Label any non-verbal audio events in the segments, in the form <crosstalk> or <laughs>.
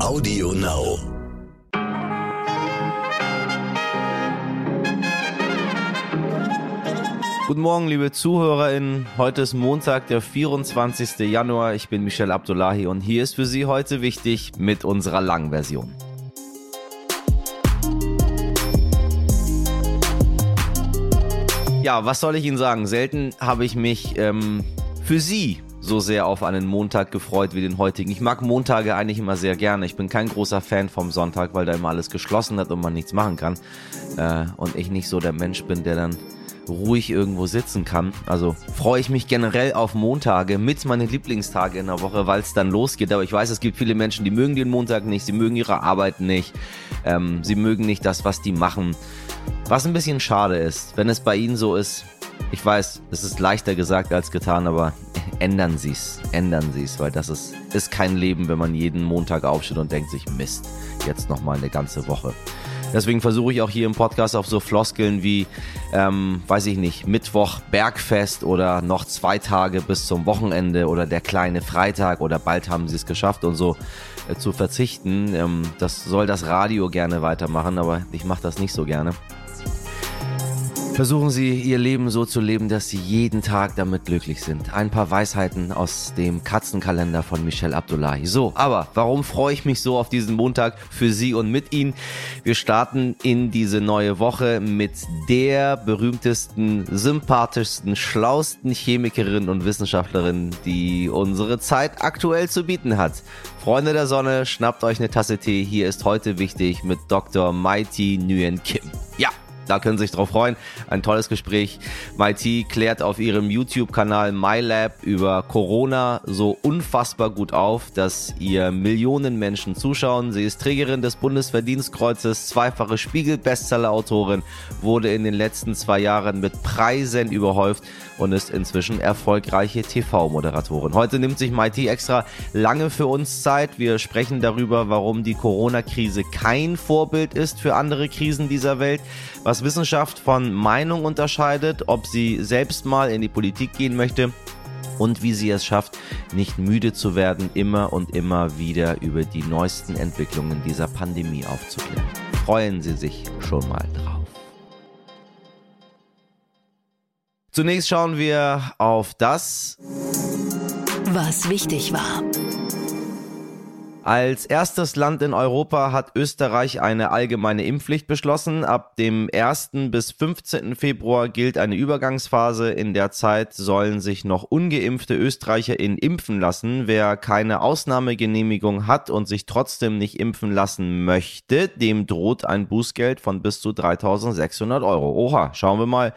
Audio Now. Guten Morgen, liebe ZuhörerInnen. Heute ist Montag, der 24. Januar. Ich bin Michel Abdullahi und hier ist für Sie heute wichtig mit unserer Langversion. Ja, was soll ich Ihnen sagen? Selten habe ich mich ähm, für Sie so sehr auf einen Montag gefreut wie den heutigen. Ich mag Montage eigentlich immer sehr gerne. Ich bin kein großer Fan vom Sonntag, weil da immer alles geschlossen hat und man nichts machen kann. Äh, und ich nicht so der Mensch bin, der dann ruhig irgendwo sitzen kann. Also freue ich mich generell auf Montage mit meinen Lieblingstage in der Woche, weil es dann losgeht. Aber ich weiß, es gibt viele Menschen, die mögen den Montag nicht, sie mögen ihre Arbeit nicht, ähm, sie mögen nicht das, was die machen. Was ein bisschen schade ist, wenn es bei Ihnen so ist. Ich weiß, es ist leichter gesagt als getan, aber ändern Sie es, ändern Sie es, weil das ist, ist kein Leben, wenn man jeden Montag aufsteht und denkt sich, Mist, jetzt nochmal eine ganze Woche. Deswegen versuche ich auch hier im Podcast auf so Floskeln wie, ähm, weiß ich nicht, Mittwoch Bergfest oder noch zwei Tage bis zum Wochenende oder der kleine Freitag oder bald haben sie es geschafft und so äh, zu verzichten. Ähm, das soll das Radio gerne weitermachen, aber ich mache das nicht so gerne. Versuchen Sie, Ihr Leben so zu leben, dass Sie jeden Tag damit glücklich sind. Ein paar Weisheiten aus dem Katzenkalender von Michel Abdullahi. So, aber warum freue ich mich so auf diesen Montag für Sie und mit Ihnen? Wir starten in diese neue Woche mit der berühmtesten, sympathischsten, schlausten Chemikerin und Wissenschaftlerin, die unsere Zeit aktuell zu bieten hat. Freunde der Sonne, schnappt euch eine Tasse Tee. Hier ist heute wichtig mit Dr. Mighty Nguyen Kim. Ja, da können Sie sich drauf freuen. Ein tolles Gespräch. MIT klärt auf ihrem YouTube-Kanal MyLab über Corona so unfassbar gut auf, dass ihr Millionen Menschen zuschauen. Sie ist Trägerin des Bundesverdienstkreuzes, zweifache Spiegel-Bestseller-Autorin, wurde in den letzten zwei Jahren mit Preisen überhäuft und ist inzwischen erfolgreiche TV-Moderatorin. Heute nimmt sich MIT extra lange für uns Zeit. Wir sprechen darüber, warum die Corona-Krise kein Vorbild ist für andere Krisen dieser Welt, was Wissenschaft von Meinung unterscheidet, ob sie selbst mal in die Politik gehen möchte und wie sie es schafft, nicht müde zu werden, immer und immer wieder über die neuesten Entwicklungen dieser Pandemie aufzuklären. Freuen Sie sich schon mal drauf. Zunächst schauen wir auf das, was wichtig war. Als erstes Land in Europa hat Österreich eine allgemeine Impfpflicht beschlossen. Ab dem 1. bis 15. Februar gilt eine Übergangsphase. In der Zeit sollen sich noch ungeimpfte ÖsterreicherInnen impfen lassen. Wer keine Ausnahmegenehmigung hat und sich trotzdem nicht impfen lassen möchte, dem droht ein Bußgeld von bis zu 3600 Euro. Oha, schauen wir mal,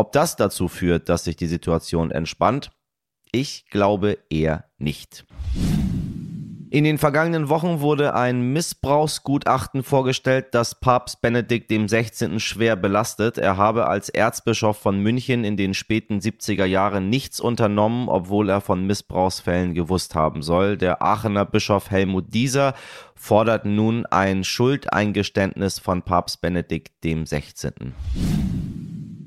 ob das dazu führt, dass sich die Situation entspannt. Ich glaube eher nicht. In den vergangenen Wochen wurde ein Missbrauchsgutachten vorgestellt, das Papst Benedikt XVI. schwer belastet. Er habe als Erzbischof von München in den späten 70er Jahren nichts unternommen, obwohl er von Missbrauchsfällen gewusst haben soll. Der Aachener Bischof Helmut Dieser fordert nun ein Schuldeingeständnis von Papst Benedikt XVI.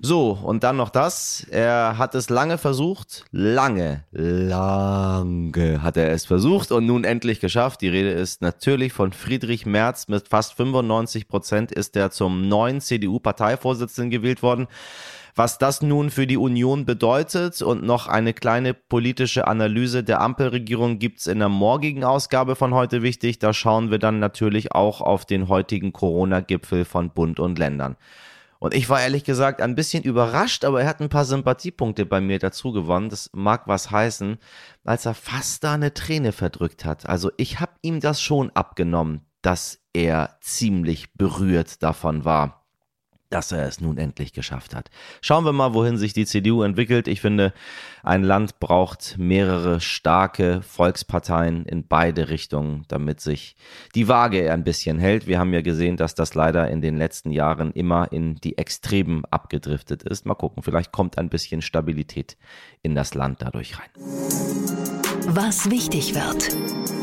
So, und dann noch das. Er hat es lange versucht. Lange, lange hat er es versucht und nun endlich geschafft. Die Rede ist natürlich von Friedrich Merz. Mit fast 95 Prozent ist er zum neuen CDU-Parteivorsitzenden gewählt worden. Was das nun für die Union bedeutet und noch eine kleine politische Analyse der Ampelregierung gibt's in der morgigen Ausgabe von heute wichtig. Da schauen wir dann natürlich auch auf den heutigen Corona-Gipfel von Bund und Ländern. Und ich war ehrlich gesagt ein bisschen überrascht, aber er hat ein paar Sympathiepunkte bei mir dazu gewonnen. Das mag was heißen, als er fast da eine Träne verdrückt hat. Also ich habe ihm das schon abgenommen, dass er ziemlich berührt davon war dass er es nun endlich geschafft hat. Schauen wir mal, wohin sich die CDU entwickelt. Ich finde, ein Land braucht mehrere starke Volksparteien in beide Richtungen, damit sich die Waage ein bisschen hält. Wir haben ja gesehen, dass das leider in den letzten Jahren immer in die Extremen abgedriftet ist. Mal gucken, vielleicht kommt ein bisschen Stabilität in das Land dadurch rein. Was wichtig wird.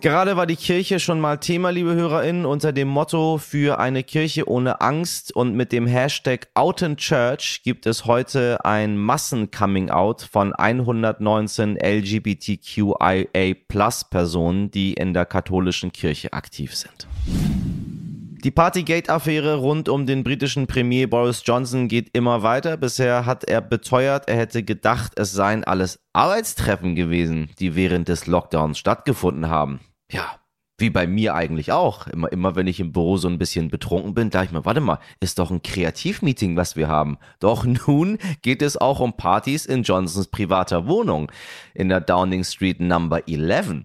Gerade war die Kirche schon mal Thema, liebe HörerInnen, unter dem Motto für eine Kirche ohne Angst und mit dem Hashtag Out in Church gibt es heute ein Massen-Coming-out von 119 LGBTQIA Plus Personen, die in der katholischen Kirche aktiv sind. Die Partygate-Affäre rund um den britischen Premier Boris Johnson geht immer weiter. Bisher hat er beteuert, er hätte gedacht, es seien alles Arbeitstreffen gewesen, die während des Lockdowns stattgefunden haben. Ja, wie bei mir eigentlich auch. Immer, immer wenn ich im Büro so ein bisschen betrunken bin, dachte ich mir, warte mal, ist doch ein Kreativmeeting, was wir haben. Doch nun geht es auch um Partys in Johnsons privater Wohnung in der Downing Street Number 11.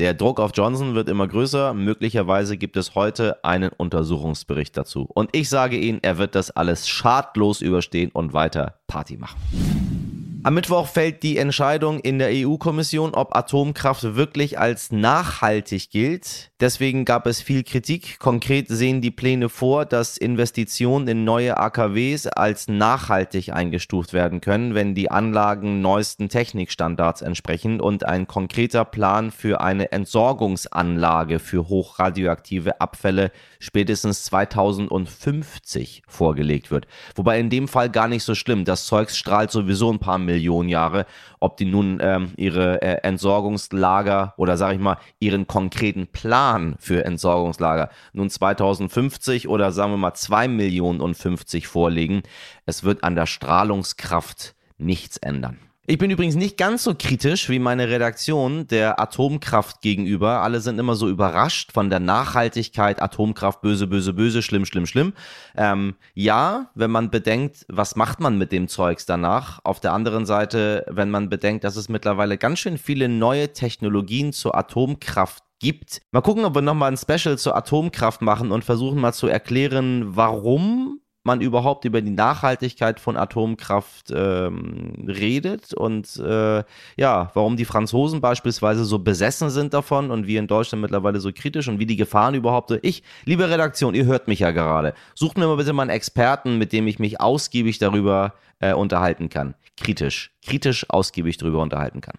Der Druck auf Johnson wird immer größer. Möglicherweise gibt es heute einen Untersuchungsbericht dazu. Und ich sage Ihnen, er wird das alles schadlos überstehen und weiter Party machen. Am Mittwoch fällt die Entscheidung in der EU-Kommission, ob Atomkraft wirklich als nachhaltig gilt. Deswegen gab es viel Kritik. Konkret sehen die Pläne vor, dass Investitionen in neue AKWs als nachhaltig eingestuft werden können, wenn die Anlagen neuesten Technikstandards entsprechen und ein konkreter Plan für eine Entsorgungsanlage für hochradioaktive Abfälle spätestens 2050 vorgelegt wird. Wobei in dem Fall gar nicht so schlimm. Das Zeugs strahlt sowieso ein paar Millionen Jahre. Ob die nun ähm, ihre äh, Entsorgungslager oder sage ich mal ihren konkreten Plan für Entsorgungslager nun 2050 oder sagen wir mal 2 Millionen und 50 vorlegen, es wird an der Strahlungskraft nichts ändern. Ich bin übrigens nicht ganz so kritisch wie meine Redaktion der Atomkraft gegenüber. Alle sind immer so überrascht von der Nachhaltigkeit. Atomkraft böse, böse, böse, schlimm, schlimm, schlimm. Ähm, ja, wenn man bedenkt, was macht man mit dem Zeugs danach. Auf der anderen Seite, wenn man bedenkt, dass es mittlerweile ganz schön viele neue Technologien zur Atomkraft gibt. Mal gucken, ob wir nochmal ein Special zur Atomkraft machen und versuchen mal zu erklären, warum man überhaupt über die Nachhaltigkeit von Atomkraft ähm, redet und äh, ja, warum die Franzosen beispielsweise so besessen sind davon und wir in Deutschland mittlerweile so kritisch und wie die Gefahren überhaupt. Ich, liebe Redaktion, ihr hört mich ja gerade. Sucht mir mal bitte mal einen Experten, mit dem ich mich ausgiebig darüber äh, unterhalten kann. Kritisch, kritisch ausgiebig darüber unterhalten kann.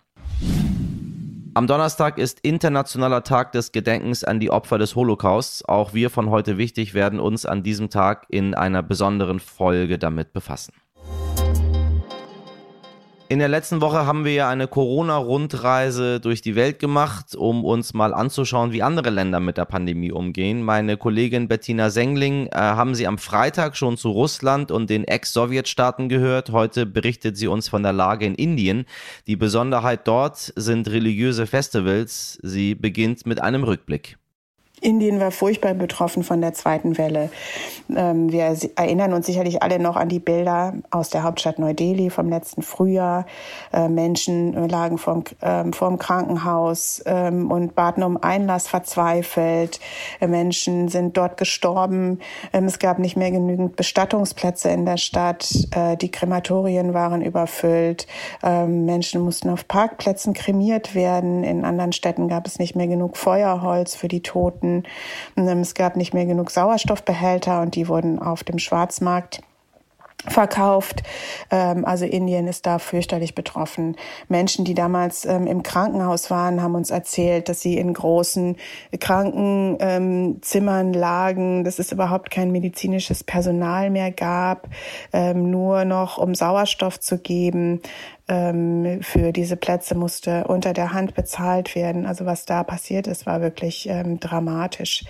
Am Donnerstag ist Internationaler Tag des Gedenkens an die Opfer des Holocausts. Auch wir von heute wichtig werden uns an diesem Tag in einer besonderen Folge damit befassen. In der letzten Woche haben wir ja eine Corona-Rundreise durch die Welt gemacht, um uns mal anzuschauen, wie andere Länder mit der Pandemie umgehen. Meine Kollegin Bettina Sengling äh, haben Sie am Freitag schon zu Russland und den Ex-Sowjetstaaten gehört. Heute berichtet sie uns von der Lage in Indien. Die Besonderheit dort sind religiöse Festivals. Sie beginnt mit einem Rückblick. Indien war furchtbar betroffen von der zweiten Welle. Ähm, wir erinnern uns sicherlich alle noch an die Bilder aus der Hauptstadt Neu-Delhi vom letzten Frühjahr. Äh, Menschen lagen vorm, ähm, vorm Krankenhaus ähm, und baten um Einlass verzweifelt. Äh, Menschen sind dort gestorben. Es gab nicht mehr genügend Bestattungsplätze in der Stadt. Äh, die Krematorien waren überfüllt. Menschen mussten auf Parkplätzen kremiert werden. In anderen Städten gab es nicht mehr genug Feuerholz für die Toten. Ähm, es gab nicht mehr genug Sauerstoffbehälter und die wurden auf dem Schwarzmarkt verkauft. Ähm, also Indien ist da fürchterlich betroffen. Menschen, die damals ähm, im Krankenhaus waren, haben uns erzählt, dass sie in großen Krankenzimmern lagen, dass es überhaupt kein medizinisches Personal mehr gab, nur noch um Sauerstoff zu geben für diese Plätze musste unter der Hand bezahlt werden. Also was da passiert ist, war wirklich ähm, dramatisch.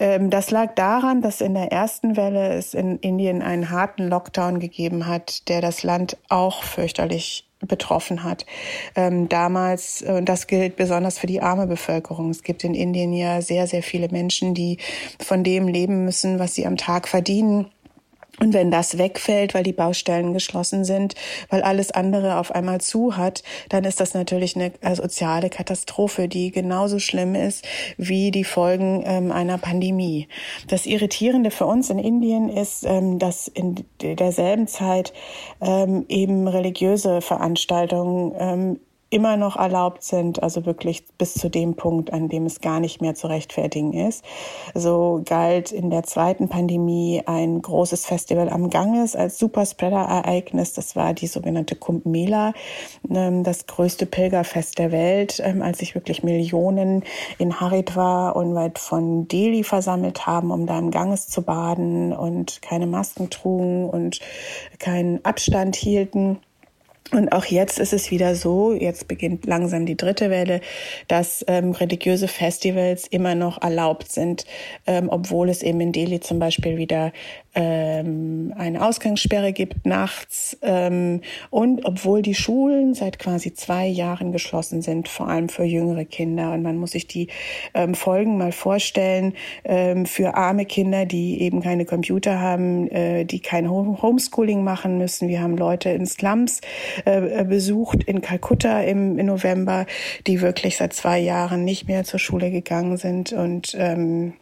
Ähm, das lag daran, dass in der ersten Welle es in Indien einen harten Lockdown gegeben hat, der das Land auch fürchterlich betroffen hat. Ähm, damals, und das gilt besonders für die arme Bevölkerung. Es gibt in Indien ja sehr, sehr viele Menschen, die von dem leben müssen, was sie am Tag verdienen und wenn das wegfällt, weil die Baustellen geschlossen sind, weil alles andere auf einmal zu hat, dann ist das natürlich eine äh, soziale Katastrophe, die genauso schlimm ist wie die Folgen ähm, einer Pandemie. Das Irritierende für uns in Indien ist, ähm, dass in derselben Zeit ähm, eben religiöse Veranstaltungen ähm, immer noch erlaubt sind, also wirklich bis zu dem Punkt, an dem es gar nicht mehr zu rechtfertigen ist. So galt in der zweiten Pandemie ein großes Festival am Ganges als Superspreader-Ereignis. Das war die sogenannte Kumbh Mela, ähm, das größte Pilgerfest der Welt, ähm, als sich wirklich Millionen in Haridwar unweit von Delhi versammelt haben, um da im Ganges zu baden und keine Masken trugen und keinen Abstand hielten. Und auch jetzt ist es wieder so, jetzt beginnt langsam die dritte Welle, dass ähm, religiöse Festivals immer noch erlaubt sind, ähm, obwohl es eben in Delhi zum Beispiel wieder ähm, eine Ausgangssperre gibt nachts ähm, und obwohl die Schulen seit quasi zwei Jahren geschlossen sind, vor allem für jüngere Kinder. Und man muss sich die ähm, Folgen mal vorstellen ähm, für arme Kinder, die eben keine Computer haben, äh, die kein Homeschooling machen müssen. Wir haben Leute in Slums äh, besucht in Kalkutta im, im November, die wirklich seit zwei Jahren nicht mehr zur Schule gegangen sind und ähm,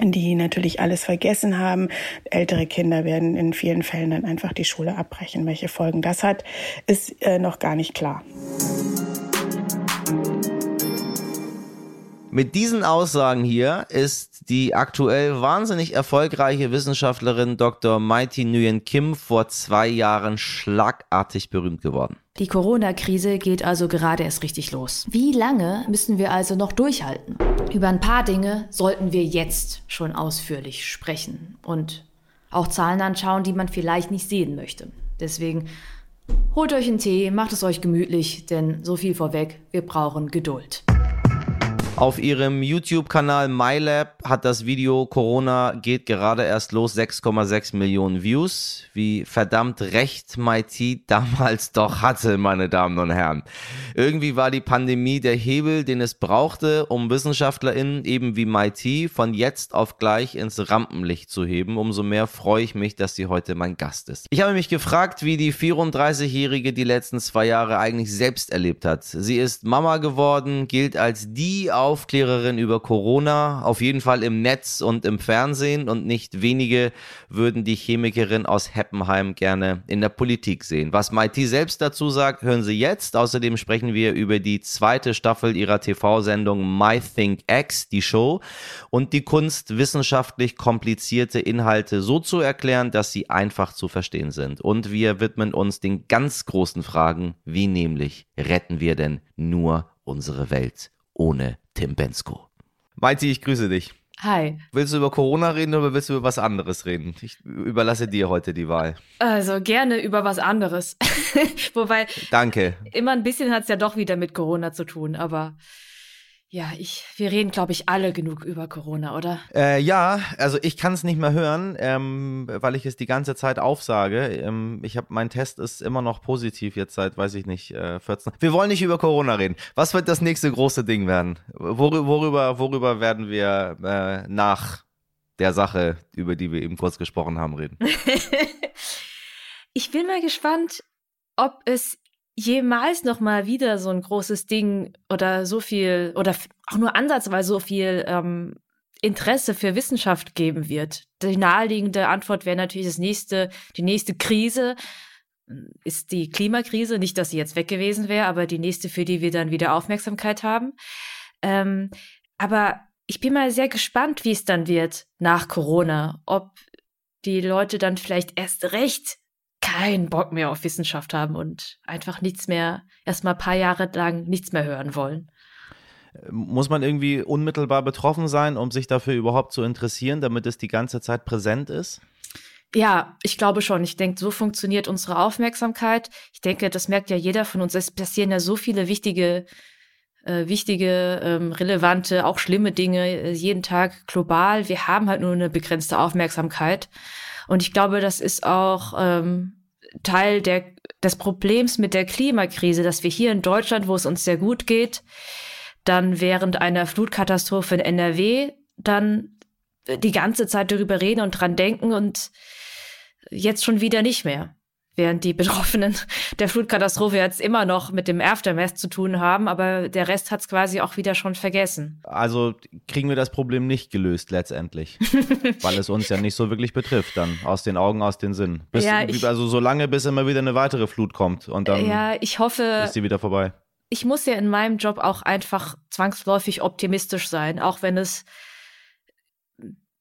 die natürlich alles vergessen haben. Ältere Kinder werden in vielen Fällen dann einfach die Schule abbrechen. Welche Folgen das hat, ist äh, noch gar nicht klar. Mit diesen Aussagen hier ist die aktuell wahnsinnig erfolgreiche Wissenschaftlerin Dr. Mighty Nguyen Kim vor zwei Jahren schlagartig berühmt geworden. Die Corona-Krise geht also gerade erst richtig los. Wie lange müssen wir also noch durchhalten? Über ein paar Dinge sollten wir jetzt schon ausführlich sprechen und auch Zahlen anschauen, die man vielleicht nicht sehen möchte. Deswegen holt euch einen Tee, macht es euch gemütlich, denn so viel vorweg, wir brauchen Geduld. Auf ihrem YouTube-Kanal MyLab hat das Video Corona geht gerade erst los 6,6 Millionen Views. Wie verdammt recht MIT damals <laughs> doch hatte, meine Damen und Herren. Irgendwie war die Pandemie der Hebel, den es brauchte, um WissenschaftlerInnen eben wie MIT von jetzt auf gleich ins Rampenlicht zu heben. Umso mehr freue ich mich, dass sie heute mein Gast ist. Ich habe mich gefragt, wie die 34-Jährige die letzten zwei Jahre eigentlich selbst erlebt hat. Sie ist Mama geworden, gilt als die auf Aufklärerin über Corona, auf jeden Fall im Netz und im Fernsehen und nicht wenige würden die Chemikerin aus Heppenheim gerne in der Politik sehen. Was Mighty selbst dazu sagt, hören Sie jetzt. Außerdem sprechen wir über die zweite Staffel ihrer TV-Sendung My Think X, die Show, und die Kunst, wissenschaftlich komplizierte Inhalte so zu erklären, dass sie einfach zu verstehen sind. Und wir widmen uns den ganz großen Fragen, wie nämlich retten wir denn nur unsere Welt ohne Tim Bensko. Mighty, ich grüße dich. Hi. Willst du über Corona reden oder willst du über was anderes reden? Ich überlasse dir heute die Wahl. Also gerne über was anderes. <laughs> Wobei. Danke. Immer ein bisschen hat es ja doch wieder mit Corona zu tun, aber ja, ich, wir reden, glaube ich, alle genug über Corona, oder? Äh, ja, also ich kann es nicht mehr hören, ähm, weil ich es die ganze Zeit aufsage. Ähm, ich habe, mein Test ist immer noch positiv jetzt seit, weiß ich nicht, äh, 14. Wir wollen nicht über Corona reden. Was wird das nächste große Ding werden? Wor worüber, worüber werden wir äh, nach der Sache, über die wir eben kurz gesprochen haben, reden? <laughs> ich bin mal gespannt, ob es jemals noch mal wieder so ein großes Ding oder so viel oder auch nur ansatzweise so viel ähm, Interesse für Wissenschaft geben wird. Die naheliegende Antwort wäre natürlich das nächste, die nächste Krise ist die Klimakrise. Nicht, dass sie jetzt weg gewesen wäre, aber die nächste, für die wir dann wieder Aufmerksamkeit haben. Ähm, aber ich bin mal sehr gespannt, wie es dann wird nach Corona. Ob die Leute dann vielleicht erst recht keinen Bock mehr auf Wissenschaft haben und einfach nichts mehr, erstmal ein paar Jahre lang nichts mehr hören wollen. Muss man irgendwie unmittelbar betroffen sein, um sich dafür überhaupt zu interessieren, damit es die ganze Zeit präsent ist? Ja, ich glaube schon. Ich denke, so funktioniert unsere Aufmerksamkeit. Ich denke, das merkt ja jeder von uns. Es passieren ja so viele wichtige, äh, wichtige, ähm, relevante, auch schlimme Dinge äh, jeden Tag global. Wir haben halt nur eine begrenzte Aufmerksamkeit. Und ich glaube, das ist auch ähm, Teil der, des Problems mit der Klimakrise, dass wir hier in Deutschland, wo es uns sehr gut geht, dann während einer Flutkatastrophe in NRW dann die ganze Zeit darüber reden und dran denken und jetzt schon wieder nicht mehr während die Betroffenen <laughs> der Flutkatastrophe jetzt immer noch mit dem Aftermath zu tun haben, aber der Rest hat es quasi auch wieder schon vergessen. Also kriegen wir das Problem nicht gelöst letztendlich, <laughs> weil es uns ja nicht so wirklich betrifft dann, aus den Augen, aus den Sinn. Bis, ja, ich, also so lange, bis immer wieder eine weitere Flut kommt und dann ja, ich hoffe, ist sie wieder vorbei. ich muss ja in meinem Job auch einfach zwangsläufig optimistisch sein, auch wenn es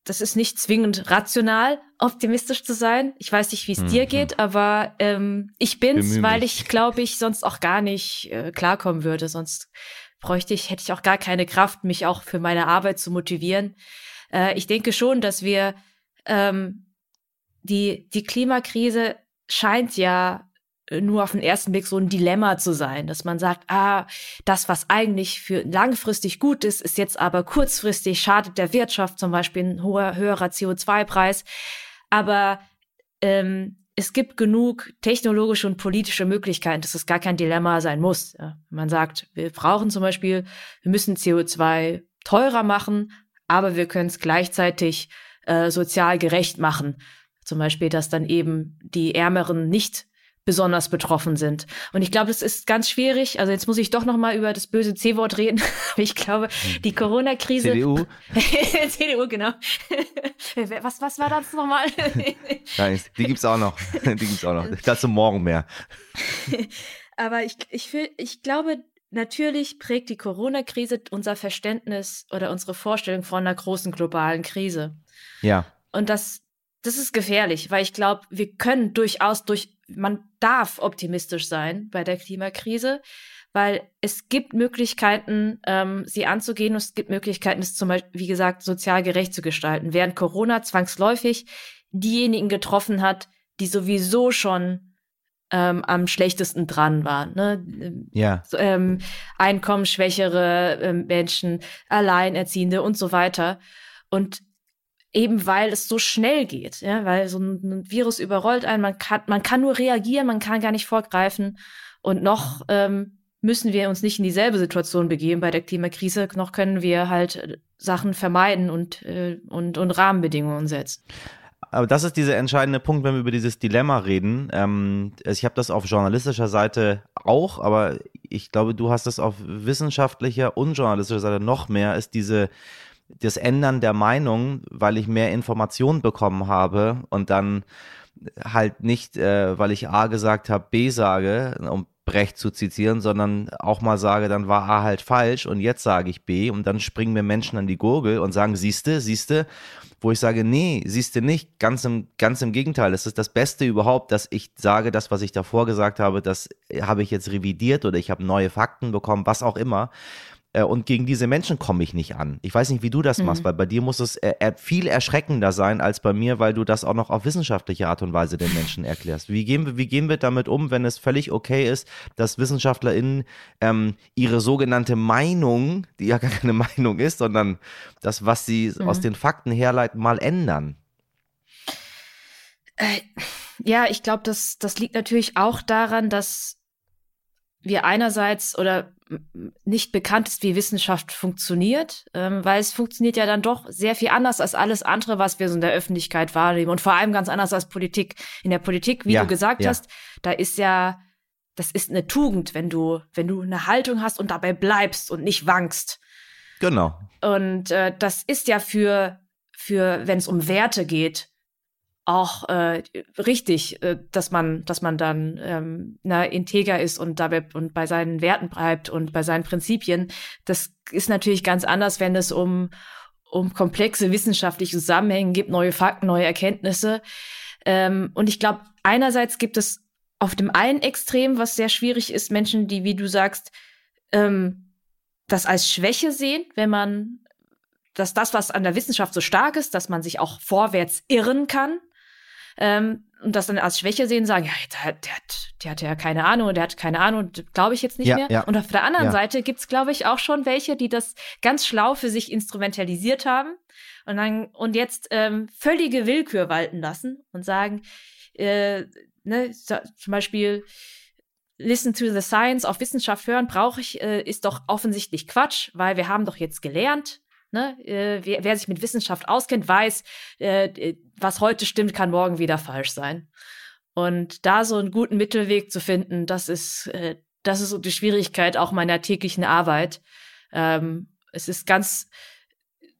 das ist nicht zwingend rational, optimistisch zu sein. Ich weiß nicht, wie es mhm. dir geht, aber ähm, ich bin's, Bemühe weil ich glaube ich sonst auch gar nicht äh, klarkommen würde. Sonst bräuchte ich, hätte ich auch gar keine Kraft, mich auch für meine Arbeit zu motivieren. Äh, ich denke schon, dass wir ähm, die die Klimakrise scheint ja nur auf den ersten Blick so ein Dilemma zu sein, dass man sagt, ah, das, was eigentlich für langfristig gut ist, ist jetzt aber kurzfristig, schadet der Wirtschaft, zum Beispiel ein hoher, höherer CO2-Preis. Aber ähm, es gibt genug technologische und politische Möglichkeiten, dass es gar kein Dilemma sein muss. Ja. Man sagt, wir brauchen zum Beispiel, wir müssen CO2 teurer machen, aber wir können es gleichzeitig äh, sozial gerecht machen. Zum Beispiel, dass dann eben die Ärmeren nicht besonders betroffen sind. Und ich glaube, es ist ganz schwierig. Also jetzt muss ich doch noch mal über das böse C-Wort reden. <laughs> ich glaube, die Corona-Krise. CDU. <laughs> CDU, genau. <laughs> was, was war das nochmal? Nein, die gibt's auch noch. Die gibt's auch noch. Dazu morgen mehr. Aber ich, ich, ich glaube, natürlich prägt die Corona-Krise unser Verständnis oder unsere Vorstellung von einer großen globalen Krise. Ja. Und das, das ist gefährlich, weil ich glaube, wir können durchaus durch man darf optimistisch sein bei der Klimakrise, weil es gibt Möglichkeiten, ähm, sie anzugehen und es gibt Möglichkeiten, es zum Beispiel, wie gesagt, sozial gerecht zu gestalten. Während Corona zwangsläufig diejenigen getroffen hat, die sowieso schon ähm, am schlechtesten dran waren. Ne? Ja. So, ähm, einkommensschwächere ähm, Menschen, Alleinerziehende und so weiter. Und eben weil es so schnell geht, ja, weil so ein, Virus überrollt einen, man kann, man kann nur reagieren, man kann gar nicht vorgreifen und noch ähm, müssen wir uns nicht in dieselbe Situation begeben bei der Klimakrise, noch können wir halt äh, Sachen vermeiden und, äh, und, und Rahmenbedingungen setzen. Aber das ist dieser entscheidende Punkt, wenn wir über dieses Dilemma reden. Ähm, also ich habe das auf journalistischer Seite auch, aber ich glaube, du hast das auf wissenschaftlicher und journalistischer Seite noch mehr, ist diese das Ändern der Meinung, weil ich mehr Informationen bekommen habe und dann halt nicht, äh, weil ich A gesagt habe, B sage, um Brecht zu zitieren, sondern auch mal sage, dann war A halt falsch und jetzt sage ich B und dann springen mir Menschen an die Gurgel und sagen, siehste, siehste, wo ich sage, nee, siehste nicht, ganz im, ganz im Gegenteil, es ist das Beste überhaupt, dass ich sage, das, was ich davor gesagt habe, das habe ich jetzt revidiert oder ich habe neue Fakten bekommen, was auch immer. Äh, und gegen diese Menschen komme ich nicht an. Ich weiß nicht, wie du das mhm. machst, weil bei dir muss es äh, viel erschreckender sein als bei mir, weil du das auch noch auf wissenschaftliche Art und Weise den Menschen erklärst. Wie gehen wir, wie gehen wir damit um, wenn es völlig okay ist, dass WissenschaftlerInnen ähm, ihre sogenannte Meinung, die ja gar keine <laughs> Meinung ist, sondern das, was sie mhm. aus den Fakten herleiten, mal ändern? Äh, ja, ich glaube, das, das liegt natürlich auch daran, dass wir einerseits oder nicht bekannt ist, wie Wissenschaft funktioniert, ähm, weil es funktioniert ja dann doch sehr viel anders als alles andere, was wir so in der Öffentlichkeit wahrnehmen und vor allem ganz anders als Politik. In der Politik, wie ja, du gesagt ja. hast, da ist ja, das ist eine Tugend, wenn du, wenn du eine Haltung hast und dabei bleibst und nicht wankst. Genau. Und äh, das ist ja für, für, wenn es um Werte geht, auch äh, richtig, äh, dass man, dass man dann ähm, na, integer ist und dabei und bei seinen Werten bleibt und bei seinen Prinzipien. Das ist natürlich ganz anders, wenn es um um komplexe wissenschaftliche Zusammenhänge gibt, neue Fakten, neue Erkenntnisse. Ähm, und ich glaube, einerseits gibt es auf dem einen Extrem, was sehr schwierig ist, Menschen, die, wie du sagst, ähm, das als Schwäche sehen, wenn man dass das, was an der Wissenschaft so stark ist, dass man sich auch vorwärts irren kann ähm, und das dann als Schwäche sehen, sagen, ja, der, der, hat, der hat ja keine Ahnung, der hat keine Ahnung, glaube ich jetzt nicht ja, mehr. Ja. Und auf der anderen ja. Seite gibt's, glaube ich, auch schon welche, die das ganz schlau für sich instrumentalisiert haben und dann und jetzt ähm, völlige Willkür walten lassen und sagen, äh, ne, zum Beispiel Listen to the Science auf Wissenschaft hören brauche ich, äh, ist doch offensichtlich Quatsch, weil wir haben doch jetzt gelernt, Ne? Äh, wer, wer, sich mit Wissenschaft auskennt, weiß, äh, was heute stimmt, kann morgen wieder falsch sein. Und da so einen guten Mittelweg zu finden, das ist, äh, das ist so die Schwierigkeit auch meiner täglichen Arbeit. Ähm, es ist ganz,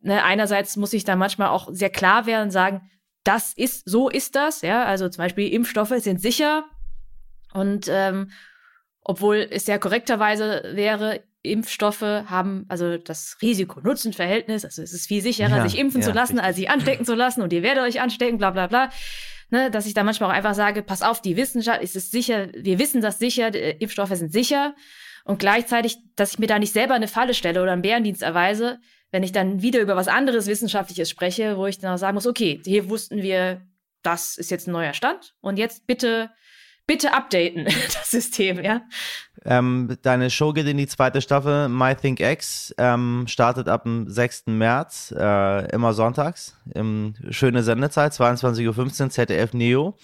ne, einerseits muss ich da manchmal auch sehr klar werden und sagen, das ist, so ist das, ja. Also zum Beispiel Impfstoffe sind sicher und ähm, Obwohl es ja korrekterweise wäre, Impfstoffe haben also das Risiko-Nutzen-Verhältnis, also es ist viel sicherer, ja, sich impfen ja, zu lassen, richtig. als sich anstecken zu lassen und ihr werdet euch anstecken, bla bla bla. Ne, dass ich da manchmal auch einfach sage, pass auf, die Wissenschaft ist es sicher, wir wissen das sicher, Impfstoffe sind sicher. Und gleichzeitig, dass ich mir da nicht selber eine Falle stelle oder einen Bärendienst erweise, wenn ich dann wieder über was anderes Wissenschaftliches spreche, wo ich dann auch sagen muss, okay, hier wussten wir, das ist jetzt ein neuer Stand und jetzt bitte bitte updaten, <laughs> das System, ja. Ähm, deine Show geht in die zweite Staffel, My Think X, ähm, startet ab dem 6. März, äh, immer sonntags, im, schöne Sendezeit, 22.15 Uhr, ZDF Neo.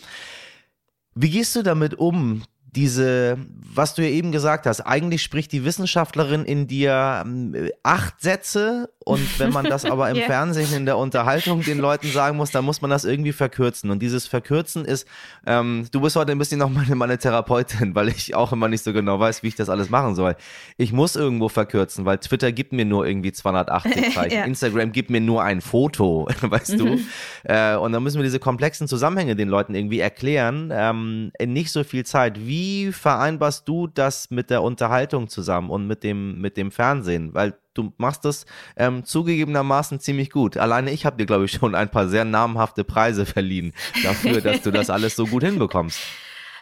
Wie gehst du damit um, diese, was du ja eben gesagt hast, eigentlich spricht die Wissenschaftlerin in dir ähm, acht Sätze und wenn man das aber im <laughs> yeah. Fernsehen in der Unterhaltung den Leuten sagen muss, dann muss man das irgendwie verkürzen. Und dieses Verkürzen ist, ähm, du bist heute ein bisschen noch meine, meine Therapeutin, weil ich auch immer nicht so genau weiß, wie ich das alles machen soll. Ich muss irgendwo verkürzen, weil Twitter gibt mir nur irgendwie 280 <laughs> Zeichen. ja. Instagram gibt mir nur ein Foto, <laughs> weißt du. Mhm. Äh, und dann müssen wir diese komplexen Zusammenhänge den Leuten irgendwie erklären, ähm, in nicht so viel Zeit. Wie vereinbarst du das mit der Unterhaltung zusammen und mit dem, mit dem Fernsehen? Weil du machst das ähm, zugegebenermaßen ziemlich gut. Alleine ich habe dir, glaube ich, schon ein paar sehr namhafte Preise verliehen dafür, dass du das alles so gut hinbekommst. <laughs>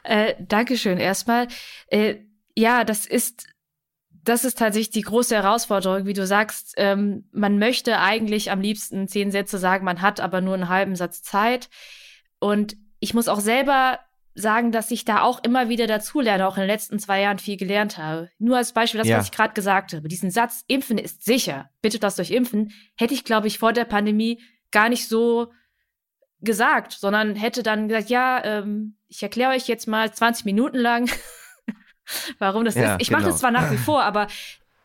Äh, Dankeschön erstmal. Äh, ja, das ist das ist tatsächlich die große Herausforderung, wie du sagst. Ähm, man möchte eigentlich am liebsten zehn Sätze sagen, man hat aber nur einen halben Satz Zeit. Und ich muss auch selber sagen, dass ich da auch immer wieder dazulerne, auch in den letzten zwei Jahren viel gelernt habe. Nur als Beispiel das, ja. was ich gerade gesagt habe. Diesen Satz, Impfen ist sicher, bitte lasst euch impfen, hätte ich, glaube ich, vor der Pandemie gar nicht so gesagt, sondern hätte dann gesagt, ja, ähm, ich erkläre euch jetzt mal 20 Minuten lang, <laughs> warum das ja, ist. Ich genau. mache das zwar nach wie vor, aber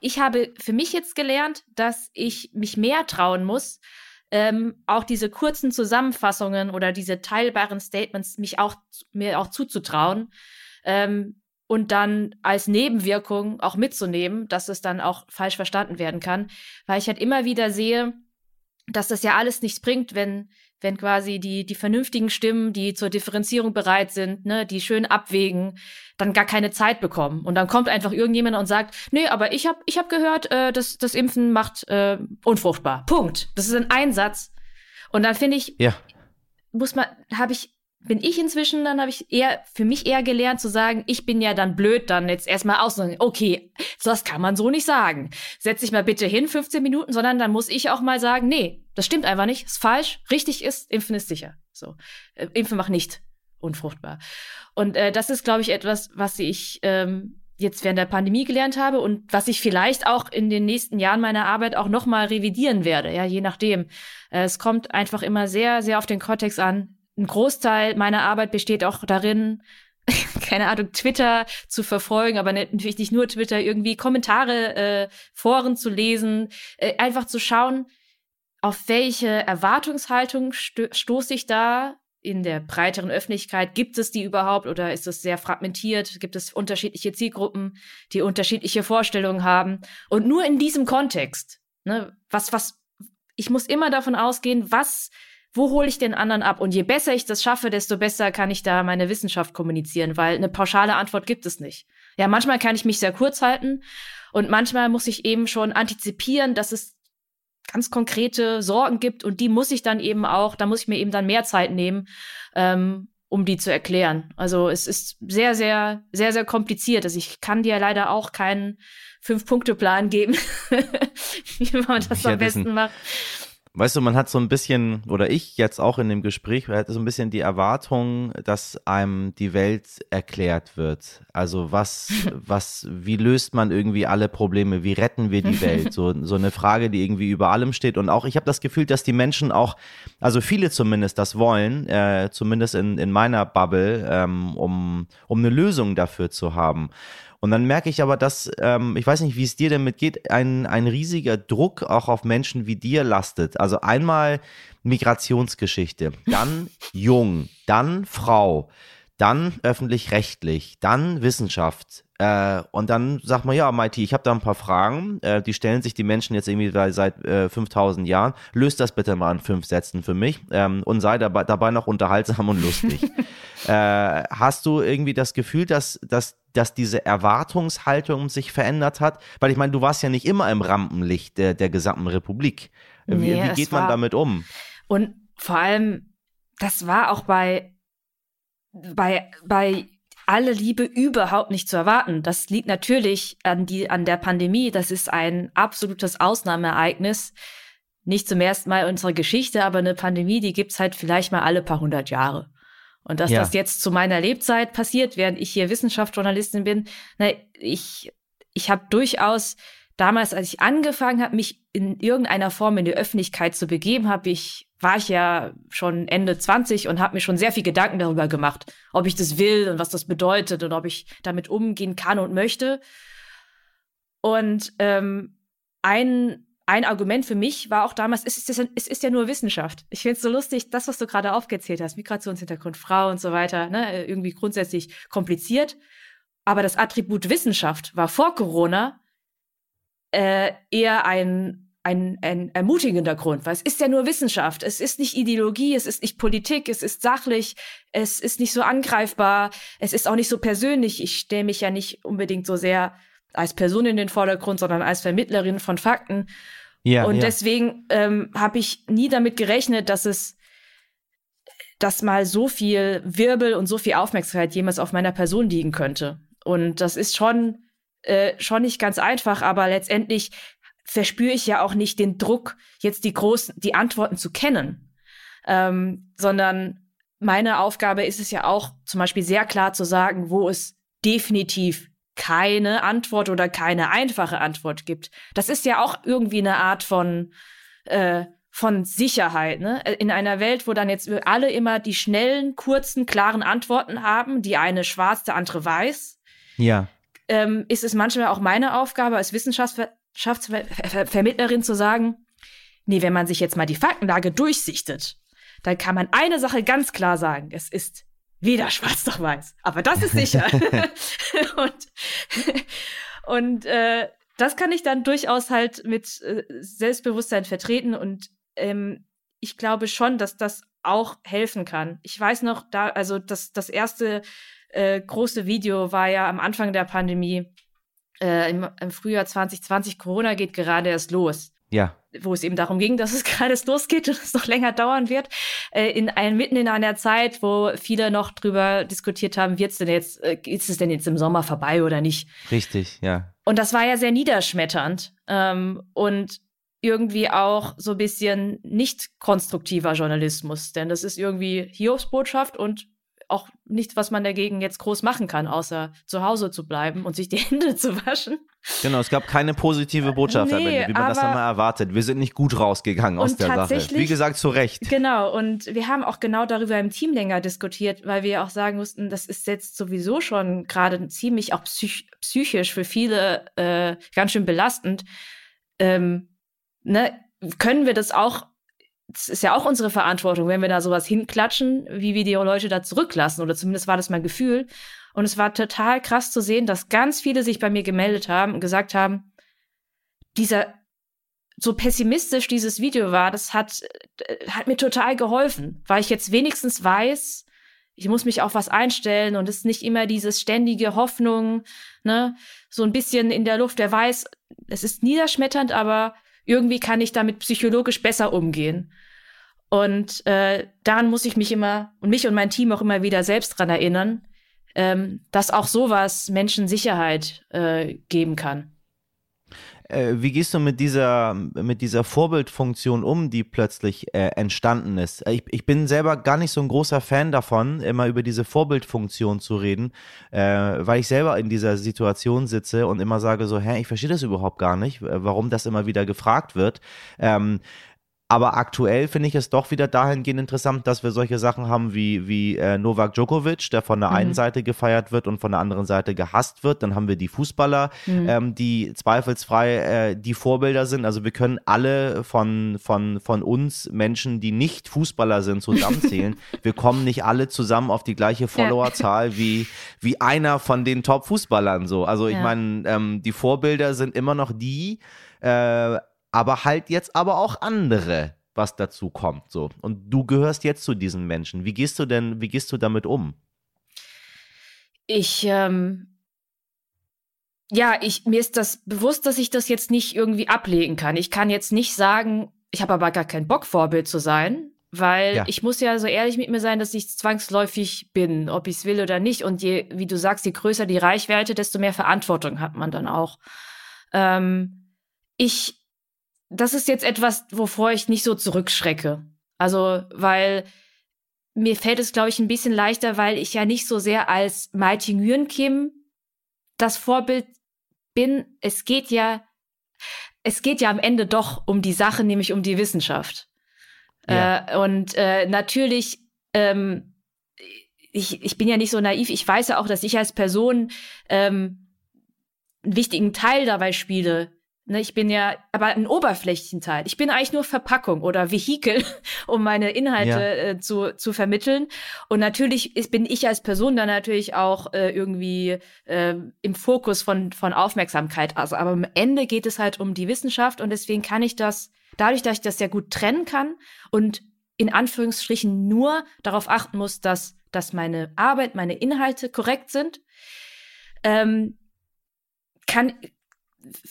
ich habe für mich jetzt gelernt, dass ich mich mehr trauen muss, ähm, auch diese kurzen Zusammenfassungen oder diese teilbaren Statements mich auch mir auch zuzutrauen ähm, und dann als Nebenwirkung auch mitzunehmen, dass es dann auch falsch verstanden werden kann, weil ich halt immer wieder sehe, dass das ja alles nichts bringt, wenn wenn quasi die, die vernünftigen Stimmen, die zur Differenzierung bereit sind, ne, die schön abwägen, dann gar keine Zeit bekommen. Und dann kommt einfach irgendjemand und sagt, nee, aber ich habe ich hab gehört, äh, dass das Impfen macht äh, unfruchtbar. Punkt. Das ist ein Einsatz. Und dann finde ich, ja. muss man, habe ich bin ich inzwischen, dann habe ich eher für mich eher gelernt zu sagen, ich bin ja dann blöd, dann jetzt erstmal aus okay, das kann man so nicht sagen. Setz dich mal bitte hin, 15 Minuten, sondern dann muss ich auch mal sagen, nee, das stimmt einfach nicht, ist falsch, richtig ist, impfen ist sicher. So, äh, impfen macht nicht unfruchtbar. Und äh, das ist, glaube ich, etwas, was ich ähm, jetzt während der Pandemie gelernt habe und was ich vielleicht auch in den nächsten Jahren meiner Arbeit auch noch mal revidieren werde, ja, je nachdem. Äh, es kommt einfach immer sehr, sehr auf den Kontext an ein Großteil meiner Arbeit besteht auch darin, <laughs> keine Ahnung, Twitter zu verfolgen, aber natürlich nicht nur Twitter, irgendwie Kommentare, äh, Foren zu lesen, äh, einfach zu schauen, auf welche Erwartungshaltung sto stoße ich da in der breiteren Öffentlichkeit? Gibt es die überhaupt oder ist es sehr fragmentiert? Gibt es unterschiedliche Zielgruppen, die unterschiedliche Vorstellungen haben? Und nur in diesem Kontext, ne, was, was, ich muss immer davon ausgehen, was wo hole ich den anderen ab? Und je besser ich das schaffe, desto besser kann ich da meine Wissenschaft kommunizieren, weil eine pauschale Antwort gibt es nicht. Ja, manchmal kann ich mich sehr kurz halten und manchmal muss ich eben schon antizipieren, dass es ganz konkrete Sorgen gibt und die muss ich dann eben auch, da muss ich mir eben dann mehr Zeit nehmen, ähm, um die zu erklären. Also es ist sehr, sehr, sehr, sehr kompliziert. Also ich kann dir leider auch keinen Fünf-Punkte-Plan geben, <laughs> wie man das am besten macht. Weißt du, man hat so ein bisschen, oder ich jetzt auch in dem Gespräch, hatte so ein bisschen die Erwartung, dass einem die Welt erklärt wird. Also was, <laughs> was, wie löst man irgendwie alle Probleme? Wie retten wir die Welt? <laughs> So, so eine Frage, die irgendwie über allem steht. Und auch, ich habe das Gefühl, dass die Menschen auch, also viele zumindest das wollen, äh, zumindest in, in meiner Bubble, ähm, um, um eine Lösung dafür zu haben. Und dann merke ich aber, dass, ähm, ich weiß nicht, wie es dir damit geht, ein, ein riesiger Druck auch auf Menschen wie dir lastet. Also einmal Migrationsgeschichte, dann jung, dann Frau, dann öffentlich-rechtlich, dann Wissenschaft. Äh, und dann sagt man, ja, Mighty, ich habe da ein paar Fragen, äh, die stellen sich die Menschen jetzt irgendwie seit äh, 5000 Jahren. Löst das bitte mal in fünf Sätzen für mich ähm, und sei dabei, dabei noch unterhaltsam und lustig. <laughs> äh, hast du irgendwie das Gefühl, dass, dass, dass diese Erwartungshaltung sich verändert hat? Weil ich meine, du warst ja nicht immer im Rampenlicht der, der gesamten Republik. Wie, Nee, wie geht man damit um? Und vor allem, das war auch bei, bei, bei alle Liebe überhaupt nicht zu erwarten. Das liegt natürlich an, die, an der Pandemie. Das ist ein absolutes Ausnahmeereignis. Nicht zum ersten Mal in unserer Geschichte, aber eine Pandemie, die gibt's halt vielleicht mal alle paar hundert Jahre. Und dass Ja. das jetzt zu meiner Lebzeit passiert, während ich hier Wissenschaftsjournalistin bin, na, ich, ich habe durchaus damals, als ich angefangen habe, mich in irgendeiner Form in die Öffentlichkeit zu begeben, habe ich war ich ja schon Ende 20 und habe mir schon sehr viel Gedanken darüber gemacht, ob ich das will und was das bedeutet und ob ich damit umgehen kann und möchte. Und ähm, ein ein Argument für mich war auch damals, es ist, es ist ja nur Wissenschaft. Ich finde es so lustig, das, was du gerade aufgezählt hast, Migrationshintergrund, Frau und so weiter, ne, irgendwie grundsätzlich kompliziert. Aber das Attribut Wissenschaft war vor Corona äh, eher ein, ein, ein ermutigender Grund, weil es ist ja nur Wissenschaft. Es ist nicht Ideologie, es ist nicht Politik, es ist sachlich, es ist nicht so angreifbar, es ist auch nicht so persönlich. Ich stelle mich ja nicht unbedingt so sehr als Person in den Vordergrund, sondern als Vermittlerin von Fakten. Ja, und ja. deswegen ähm, habe ich nie damit gerechnet, dass es dass mal so viel Wirbel und so viel Aufmerksamkeit jemals auf meiner Person liegen könnte. Und das ist schon, äh, schon nicht ganz einfach, aber letztendlich verspüre ich ja auch nicht den Druck, jetzt die großen, die Antworten zu kennen. Ähm, sondern meine Aufgabe ist es ja auch, zum Beispiel sehr klar zu sagen, wo es definitiv keine Antwort oder keine einfache Antwort gibt. Das ist ja auch irgendwie eine Art von, äh, von Sicherheit. Ne? In einer Welt, wo dann jetzt alle immer die schnellen, kurzen, klaren Antworten haben, die eine schwarz, der andere weiß, Ja. ähm, ist es manchmal auch meine Aufgabe als Wissenschaftsvermittlerin zu sagen, nee, wenn man sich jetzt mal die Faktenlage durchsichtet, dann kann man eine Sache ganz klar sagen. Es ist weder schwarz noch weiß. Aber das ist sicher. <laughs> <laughs> und und äh, das kann ich dann durchaus halt mit äh, Selbstbewusstsein vertreten. Und ähm, ich glaube schon, dass das auch helfen kann. Ich weiß noch, da, also das, das erste äh, große Video war ja am Anfang der Pandemie, äh, im, im Frühjahr 2020. Corona geht gerade erst los Ja. wo es eben darum ging, dass es <laughs> gerade erst losgeht und es noch länger dauern wird, äh, in ein, mitten in einer Zeit, wo viele noch drüber diskutiert haben, wird's denn jetzt, äh, ist es denn jetzt im Sommer vorbei oder nicht? Richtig, ja. Und das war ja sehr niederschmetternd ähm, und irgendwie auch so ein bisschen nicht konstruktiver Journalismus, denn das ist irgendwie Hiobsbotschaft und auch nichts, was man dagegen jetzt groß machen kann, außer zu Hause zu bleiben und sich die <laughs> Hände zu waschen. Genau, es gab keine positive Botschaft am Nee, Ende, wie man das aber- dann mal erwartet. Wir sind nicht gut rausgegangen aus der Sache. Wie gesagt, zu Recht. Genau, und wir haben auch genau darüber im Team länger diskutiert, weil wir auch sagen mussten, das ist jetzt sowieso schon gerade ziemlich auch psych psychisch für viele äh, ganz schön belastend. Ähm, ne, können wir das auch, das ist ja auch unsere Verantwortung, wenn wir da sowas hinklatschen, wie wir die Leute da zurücklassen, oder zumindest war das mein Gefühl. Und es war total krass zu sehen, dass ganz viele sich bei mir gemeldet haben und gesagt haben, dieser so pessimistisch dieses Video war, das hat, äh, hat mir total geholfen, weil ich jetzt wenigstens weiß, ich muss mich auf was einstellen und es ist nicht immer dieses ständige Hoffnung, ne, so ein bisschen in der Luft. Wer weiß, es ist niederschmetternd, aber irgendwie kann ich damit psychologisch besser umgehen. Und äh, daran muss ich mich immer und mich und mein Team auch immer wieder selbst dran erinnern, ähm, dass auch sowas Menschen Sicherheit äh, geben kann. Äh, wie gehst du mit dieser, mit dieser Vorbildfunktion um, die plötzlich äh, entstanden ist? Ich, ich bin selber gar nicht so ein großer Fan davon, immer über diese Vorbildfunktion zu reden, äh, weil ich selber in dieser Situation sitze und immer sage so, hä, ich verstehe das überhaupt gar nicht, äh, warum das immer wieder gefragt wird. Ähm, aber aktuell finde ich es doch wieder dahingehend interessant, dass wir solche Sachen haben wie, wie äh, Novak Djokovic, der von der mhm. einen Seite gefeiert wird und von der anderen Seite gehasst wird. Dann haben wir die Fußballer, mhm. ähm, die zweifelsfrei äh, die Vorbilder sind. Also wir können alle von, von, von uns Menschen, die nicht Fußballer sind, zusammenzählen. <laughs> wir kommen nicht alle zusammen auf die gleiche Followerzahl wie, wie einer von den Top-Fußballern. So. Also ich ja. meine, ähm, die Vorbilder sind immer noch die, äh, aber halt jetzt aber auch andere, was dazu kommt. So. Und du gehörst jetzt zu diesen Menschen. Wie gehst du denn, wie gehst du damit um? Ich, ähm, ja, ich, mir ist das bewusst, dass ich das jetzt nicht irgendwie ablegen kann. Ich kann jetzt nicht sagen, ich habe aber gar keinen Bock, Vorbild zu sein, weil ja. ich muss ja so ehrlich mit mir sein, dass ich zwangsläufig bin, ob ich es will oder nicht. Und je, wie du sagst, je größer die Reichweite, desto mehr Verantwortung hat man dann auch. Ähm, ich das ist jetzt etwas, wovor ich nicht so zurückschrecke. Also, weil mir fällt es, glaube ich, ein bisschen leichter, weil ich ja nicht so sehr als Mighty Nguyen Kim das Vorbild bin. Es geht ja, es geht ja am Ende doch um die Sache, nämlich um die Wissenschaft. Ja. Äh, und äh, natürlich, ähm, ich, ich bin ja nicht so naiv. Ich weiß ja auch, dass ich als Person ähm, einen wichtigen Teil dabei spiele, Ne, ich bin ja aber ein Oberflächenteil. Ich bin eigentlich nur Verpackung oder Vehikel, <laughs> um meine Inhalte ja. äh, zu, zu vermitteln. Und natürlich ist, bin ich als Person dann natürlich auch äh, irgendwie äh, im Fokus von, von Aufmerksamkeit. Also, aber am Ende geht es halt um die Wissenschaft und deswegen kann ich das, dadurch, dass ich das sehr gut trennen kann und in Anführungsstrichen nur darauf achten muss, dass, dass meine Arbeit, meine Inhalte korrekt sind, ähm, kann,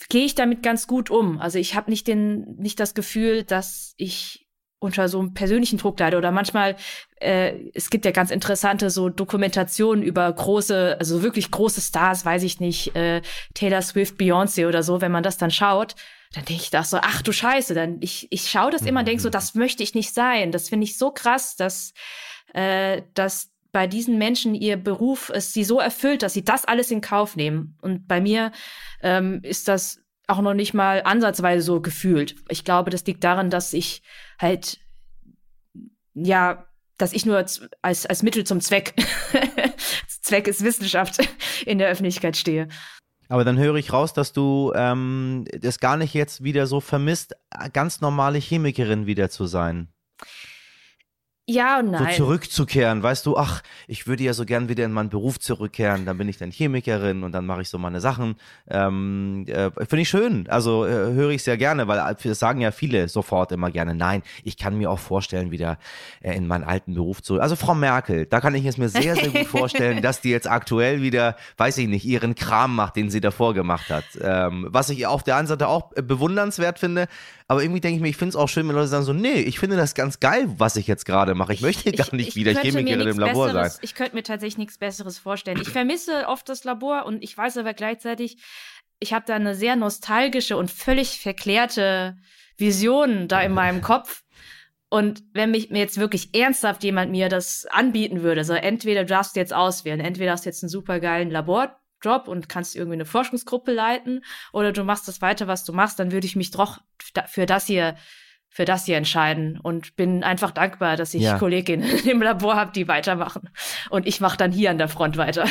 gehe ich damit ganz gut um. Also ich habe nicht den, nicht das Gefühl, dass ich unter so einem persönlichen Druck leide. Oder manchmal äh, es gibt ja ganz interessante so Dokumentationen über große also wirklich große Stars weiß ich nicht äh, Taylor Swift Beyoncé oder so. Wenn man das dann schaut dann denke ich da so ach du Scheiße dann ich ich schaue das immer und denke so <laughs> das möchte ich nicht sein. Das finde ich so krass dass äh, dass bei diesen Menschen ihr Beruf es sie so erfüllt, dass sie das alles in Kauf nehmen. Und bei mir ähm, ist das auch noch nicht mal ansatzweise so gefühlt. Ich glaube, das liegt daran, dass ich halt, ja, dass ich nur als, als Mittel zum Zweck, <laughs> Zweck ist Wissenschaft, in der Öffentlichkeit stehe. Aber dann höre ich raus, dass du ähm, das gar nicht jetzt wieder so vermisst, ganz normale Chemikerin wieder zu sein. Ja und nein. So zurückzukehren, weißt du, ach, ich würde ja so gern wieder in meinen Beruf zurückkehren, dann bin ich dann Chemikerin und dann mache ich so meine Sachen. Ähm, äh, Finde ich schön, also äh, höre ich sehr gerne, weil das sagen ja viele sofort immer gerne, nein, ich kann mir auch vorstellen, wieder äh, in meinen alten Beruf zu. Also Frau Merkel, da kann ich es mir sehr, sehr gut vorstellen, <laughs> dass die jetzt aktuell wieder, weiß ich nicht, ihren Kram macht, den sie davor gemacht hat. Ähm, was ich auf der einen Seite auch äh, bewundernswert finde, aber irgendwie denke ich mir, ich finde es auch schön, wenn Leute sagen so, nee, ich finde das ganz geil, was ich jetzt gerade mache. Ich möchte gar nicht ich, wieder Chemikerin im Labor Besseres, sein. Ich könnte mir tatsächlich nichts Besseres vorstellen. Ich vermisse oft das Labor und ich weiß aber gleichzeitig, ich habe da eine sehr nostalgische und völlig verklärte Vision da in meinem Kopf. Und wenn mich mir jetzt wirklich ernsthaft jemand mir das anbieten würde, so entweder du darfst jetzt auswählen, entweder hast du jetzt einen supergeilen Labor Job und kannst irgendwie eine Forschungsgruppe leiten oder du machst das weiter, was du machst, dann würde ich mich doch für das hier für das hier entscheiden und bin einfach dankbar, dass ich ja. Kolleginnen <laughs> im Labor habe, die weitermachen. Und ich mache dann hier an der Front weiter.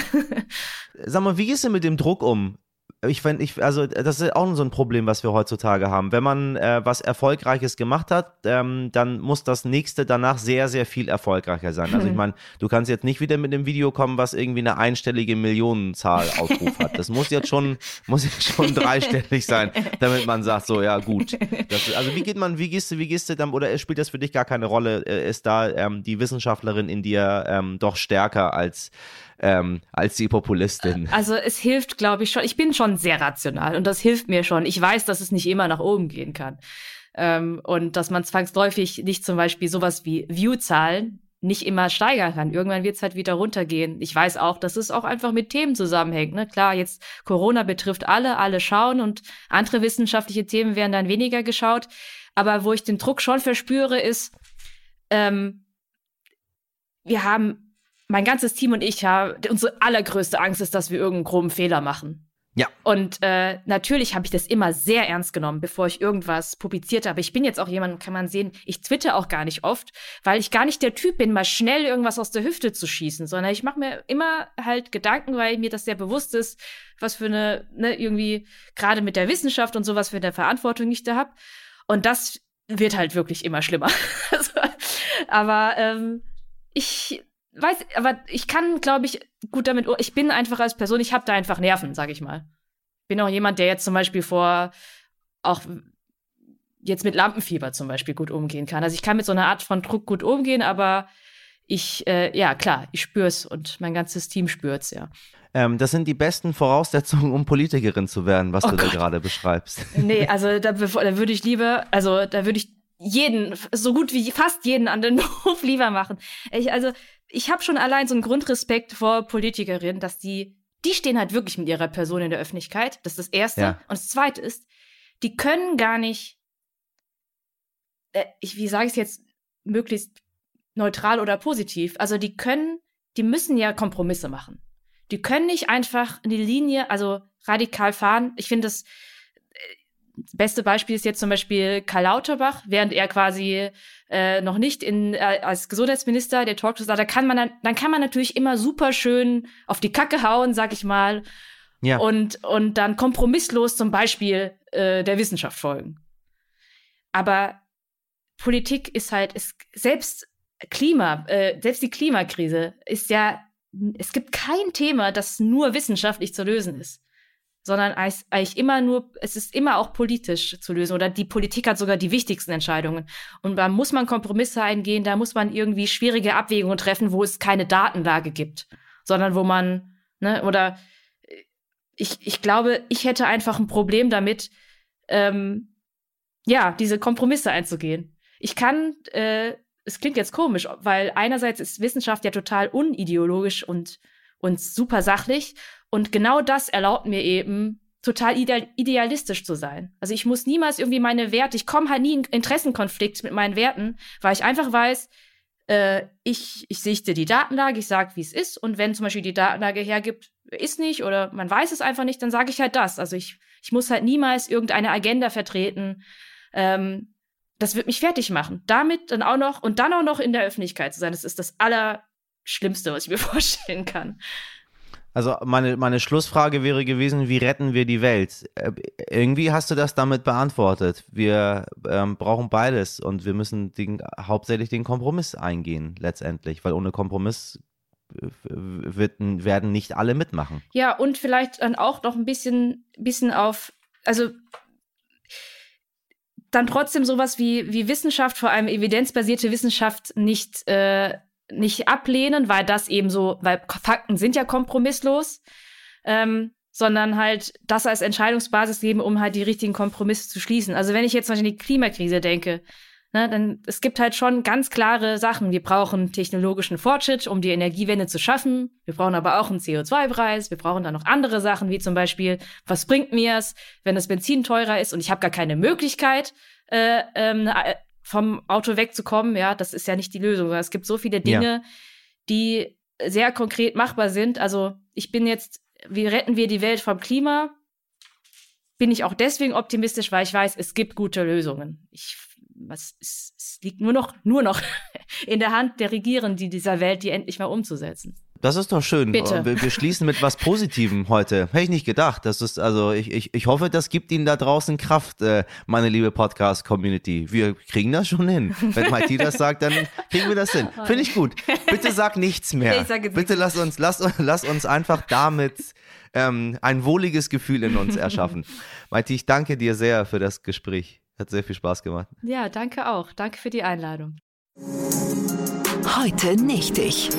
<laughs> Sag mal, wie gehst du mit dem Druck um? Ich finde, ich, also das ist auch so ein Problem, was wir heutzutage haben. Wenn man äh, was Erfolgreiches gemacht hat, ähm, dann muss das nächste danach sehr, sehr viel erfolgreicher sein. Also ich <laughs> meine, du kannst jetzt nicht wieder mit dem Video kommen, was irgendwie eine einstellige Millionenzahl Aufruf hat. Das muss jetzt schon, muss jetzt schon dreistellig sein, damit man sagt, so, ja, gut. Das, also wie geht man, wie gehst du, wie gehst du dann, oder spielt das für dich gar keine Rolle? Äh, ist da ähm, die Wissenschaftlerin in dir ähm, doch stärker als ähm, als die Populistin. Also es hilft, glaube ich, schon. Ich bin schon sehr rational und das hilft mir schon. Ich weiß, dass es nicht immer nach oben gehen kann. Ähm, und dass man zwangsläufig nicht zum Beispiel sowas wie View-Zahlen nicht immer steigern kann. Irgendwann wird es halt wieder runtergehen. Ich weiß auch, dass es auch einfach mit Themen zusammenhängt. Ne? Klar, jetzt Corona betrifft alle, alle schauen und andere wissenschaftliche Themen werden dann weniger geschaut. Aber wo ich den Druck schon verspüre, ist, ähm, wir haben mein ganzes Team und ich, ja, unsere allergrößte Angst ist, dass wir irgendeinen groben Fehler machen. Ja. Und äh, natürlich habe ich das immer sehr ernst genommen, bevor ich irgendwas publiziert habe. Ich bin jetzt auch jemand, kann man sehen, ich twitter auch gar nicht oft, weil ich gar nicht der Typ bin, mal schnell irgendwas aus der Hüfte zu schießen, sondern ich mache mir immer halt Gedanken, weil mir das sehr bewusst ist, was für eine, ne, irgendwie, gerade mit der Wissenschaft und sowas für eine Verantwortung ich da habe. Und das wird halt wirklich immer schlimmer. <laughs> also, aber ähm, ich weiß, aber ich kann, glaube ich, gut damit. Ich bin einfach als Person, ich habe da einfach Nerven, sage ich mal. Bin auch jemand, der jetzt zum Beispiel vor auch jetzt mit Lampenfieber zum Beispiel gut umgehen kann. Also ich kann mit so einer Art von Druck gut umgehen, aber ich, äh, ja klar, ich spür's und mein ganzes Team spürt's, ja. Ähm, das sind die besten Voraussetzungen, um Politikerin zu werden, was oh du Gott. da gerade beschreibst. <laughs> Nee, also da, da würde ich lieber, also da würde ich jeden, so gut wie fast jeden anderen <laughs> Beruf lieber machen. Ich, also ich habe schon allein so einen Grundrespekt vor Politikerinnen, dass die, die stehen halt wirklich mit ihrer Person in der Öffentlichkeit. Das ist das Erste. Ja. Und das Zweite ist, die können gar nicht, äh, ich, wie sage ich es jetzt, möglichst neutral oder positiv. Also die können, die müssen ja Kompromisse machen. Die können nicht einfach in die Linie, also radikal fahren. Ich finde das, beste Beispiel ist jetzt zum Beispiel Karl Lauterbach, während er quasi äh, noch nicht in, äh, als Gesundheitsminister der Talkshow sagt, da kann man dann, dann kann man natürlich immer super schön auf die Kacke hauen, sag ich mal, ja. und, und dann kompromisslos zum Beispiel äh, der Wissenschaft folgen. Aber Politik ist halt, ist, selbst Klima, äh, selbst die Klimakrise ist ja, es gibt kein Thema, das nur wissenschaftlich zu lösen ist sondern eigentlich immer nur, es ist immer auch politisch zu lösen oder die Politik hat sogar die wichtigsten Entscheidungen. Und da muss man Kompromisse eingehen, da muss man irgendwie schwierige Abwägungen treffen, wo es keine Datenlage gibt, sondern wo man, ne, oder ich, ich glaube, ich hätte einfach ein Problem damit, ähm, ja, diese Kompromisse einzugehen. Ich kann, äh, es klingt jetzt komisch, weil einerseits ist Wissenschaft ja total unideologisch und, und super sachlich und genau das erlaubt mir eben, total ideal idealistisch zu sein. Also ich muss niemals irgendwie meine Werte, ich komme halt nie in Interessenkonflikt mit meinen Werten, weil ich einfach weiß, äh, ich, ich sichte die Datenlage, ich sage, wie es ist. Und wenn zum Beispiel die Datenlage hergibt, ist nicht oder man weiß es einfach nicht, dann sage ich halt das. Also ich, ich muss halt niemals irgendeine Agenda vertreten. Ähm, das wird mich fertig machen. Damit dann auch noch und dann auch noch in der Öffentlichkeit zu sein, das ist das Allerschlimmste, was ich mir <laughs> vorstellen kann. Also meine, meine Schlussfrage wäre gewesen, wie retten wir die Welt? Äh, irgendwie hast du das damit beantwortet. Wir ähm, brauchen beides und wir müssen den, hauptsächlich den Kompromiss eingehen letztendlich, weil ohne Kompromiss äh, wird, werden nicht alle mitmachen. Ja, und vielleicht dann auch noch ein bisschen, bisschen auf, also dann trotzdem sowas wie, wie Wissenschaft, vor allem evidenzbasierte Wissenschaft, nicht äh, nicht ablehnen, weil das eben so, weil Fakten sind ja kompromisslos, ähm, sondern halt das als Entscheidungsbasis geben, um halt die richtigen Kompromisse zu schließen. Also wenn ich jetzt zum Beispiel an die Klimakrise denke, ne, dann es gibt halt schon ganz klare Sachen. Wir brauchen technologischen Fortschritt, um die Energiewende zu schaffen. Wir brauchen aber auch einen CO2-Preis. Wir brauchen dann noch andere Sachen, wie zum Beispiel, was bringt mir es, wenn das Benzin teurer ist und ich habe gar keine Möglichkeit, äh, ähm, vom Auto wegzukommen, ja, das ist ja nicht die Lösung. Es gibt so viele Dinge, ja. die sehr konkret machbar sind. Also ich bin jetzt, wie retten wir die Welt vom Klima? Bin ich auch deswegen optimistisch, weil ich weiß, es gibt gute Lösungen. Ich, was, es, es liegt nur noch, <laughs> nur noch in der Hand der Regierenden dieser Welt, die endlich mal umzusetzen. Das ist doch schön. Bitte. Wir, wir schließen mit was Positivem heute. Hätte ich nicht gedacht. Das ist, also ich, ich, ich hoffe, das gibt Ihnen da draußen Kraft, äh, meine liebe Podcast-Community. Wir kriegen das schon hin. Wenn Maiti das sagt, dann kriegen wir das hin. Finde ich gut. Bitte sag nichts mehr. Ich sage Bitte lass uns, lass, lass uns einfach damit ähm, ein wohliges Gefühl in uns erschaffen. Maiti, ich danke dir sehr für das Gespräch. Hat sehr viel Spaß gemacht. Ja, danke auch. Danke für die Einladung. Heute nicht ich.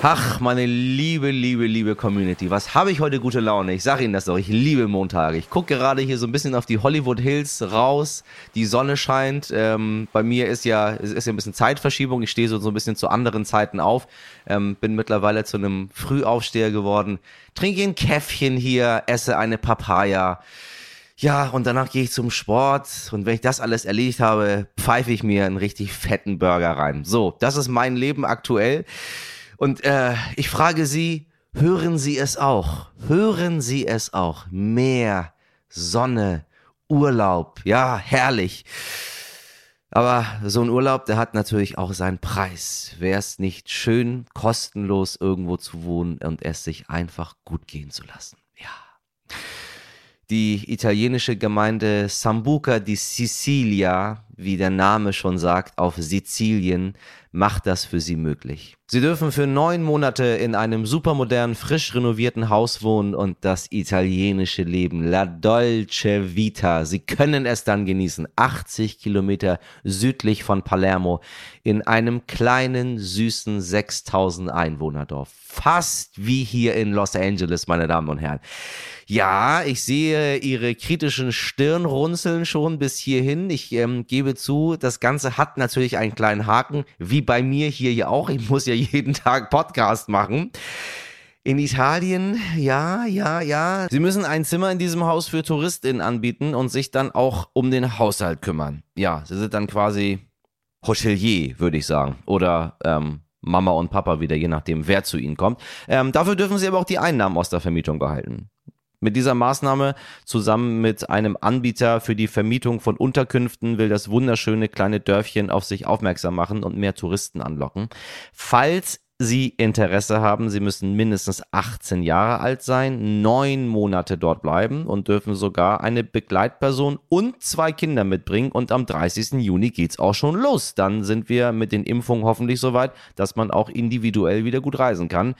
Ach, meine liebe, liebe, liebe Community, was habe ich heute gute Laune? Ich sage Ihnen das doch, ich liebe Montage. Ich gucke gerade hier so ein bisschen auf die Hollywood Hills raus, die Sonne scheint. Ähm, bei mir ist ja, ist ja ein bisschen Zeitverschiebung. Ich stehe so, so ein bisschen zu anderen Zeiten auf. Ähm, bin mittlerweile zu einem Frühaufsteher geworden. Trinke ein Käffchen hier, esse eine Papaya. Ja, und danach gehe ich zum Sport und wenn ich das alles erledigt habe, pfeife ich mir einen richtig fetten Burger rein. So, das ist mein Leben aktuell. Und äh, ich frage Sie, hören Sie es auch? Hören Sie es auch? Meer, Sonne, Urlaub, ja, herrlich. Aber so ein Urlaub, der hat natürlich auch seinen Preis. Wäre es nicht schön, kostenlos irgendwo zu wohnen und es sich einfach gut gehen zu lassen? Ja. Die italienische Gemeinde Sambuca di Sicilia, wie der Name schon sagt, auf Sizilien, macht das für sie möglich. Sie dürfen für neun Monate in einem supermodernen, frisch renovierten Haus wohnen und das italienische Leben, la dolce vita. Sie können es dann genießen. 80 Kilometer südlich von Palermo in einem kleinen, süßen 6000 Einwohnerdorf. Fast wie hier in Los Angeles, meine Damen und Herren. Ja, ich sehe Ihre kritischen Stirnrunzeln schon bis hierhin. Ich ähm, gebe zu, das Ganze hat natürlich einen kleinen Haken, wie bei mir hier ja auch. Ich muss ja jeden Tag Podcast machen. In Italien, ja, ja, ja. Sie müssen ein Zimmer in diesem Haus für TouristInnen anbieten und sich dann auch um den Haushalt kümmern. Ja, sie sind dann quasi Hotelier, würde ich sagen. Oder ähm, Mama und Papa wieder, je nachdem, wer zu ihnen kommt. Ähm, dafür dürfen sie aber auch die Einnahmen aus der Vermietung behalten. Mit dieser Maßnahme zusammen mit einem Anbieter für die Vermietung von Unterkünften will das wunderschöne kleine Dörfchen auf sich aufmerksam machen und mehr Touristen anlocken. Falls Sie Interesse haben, Sie müssen mindestens 18 Jahre alt sein, neun Monate dort bleiben und dürfen sogar eine Begleitperson und zwei Kinder mitbringen. Und am 30. Juni geht's auch schon los. Dann sind wir mit den Impfungen hoffentlich soweit, dass man auch individuell wieder gut reisen kann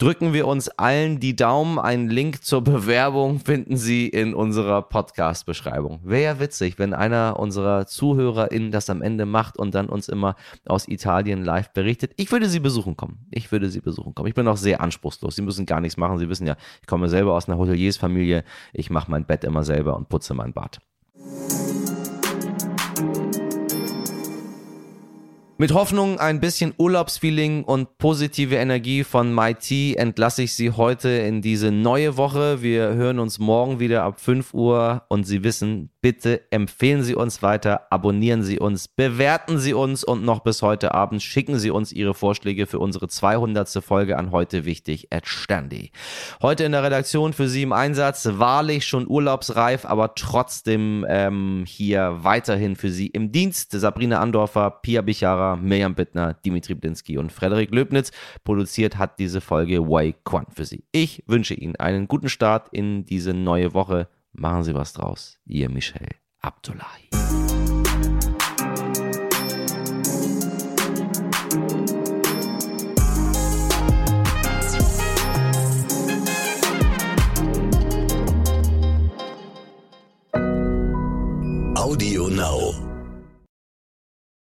drücken wir uns allen die Daumen. Einen Link zur Bewerbung finden Sie in unserer Podcast-Beschreibung. Wäre ja witzig, wenn einer unserer ZuhörerInnen das am Ende macht und dann uns immer aus Italien live berichtet. Ich würde Sie besuchen kommen. Ich würde Sie besuchen kommen. Ich bin auch sehr anspruchslos. Sie müssen gar nichts machen. Sie wissen ja, ich komme selber aus einer Hoteliersfamilie. Ich mache mein Bett immer selber und putze mein Bad. Mit Hoffnung, ein bisschen Urlaubsfeeling und positive Energie von MyT entlasse ich Sie heute in diese neue Woche. Wir hören uns morgen wieder ab 5 Uhr und Sie wissen, bitte empfehlen Sie uns weiter, abonnieren Sie uns, bewerten Sie uns und noch bis heute Abend schicken Sie uns Ihre Vorschläge für unsere 200. Folge an heute wichtig at Standi. Heute in der Redaktion für Sie im Einsatz, wahrlich schon urlaubsreif, aber trotzdem ähm, hier weiterhin für Sie im Dienst. Sabrina Andorfer, Pia Bichara, Mirjam Bittner, Dimitri Blinski und Frederik Löbnitz. Produziert hat diese Folge Wei Quan für Sie. Ich wünsche Ihnen einen guten Start in diese neue Woche. Machen Sie was draus. Ihr Michel Abdullahi. Audio Now.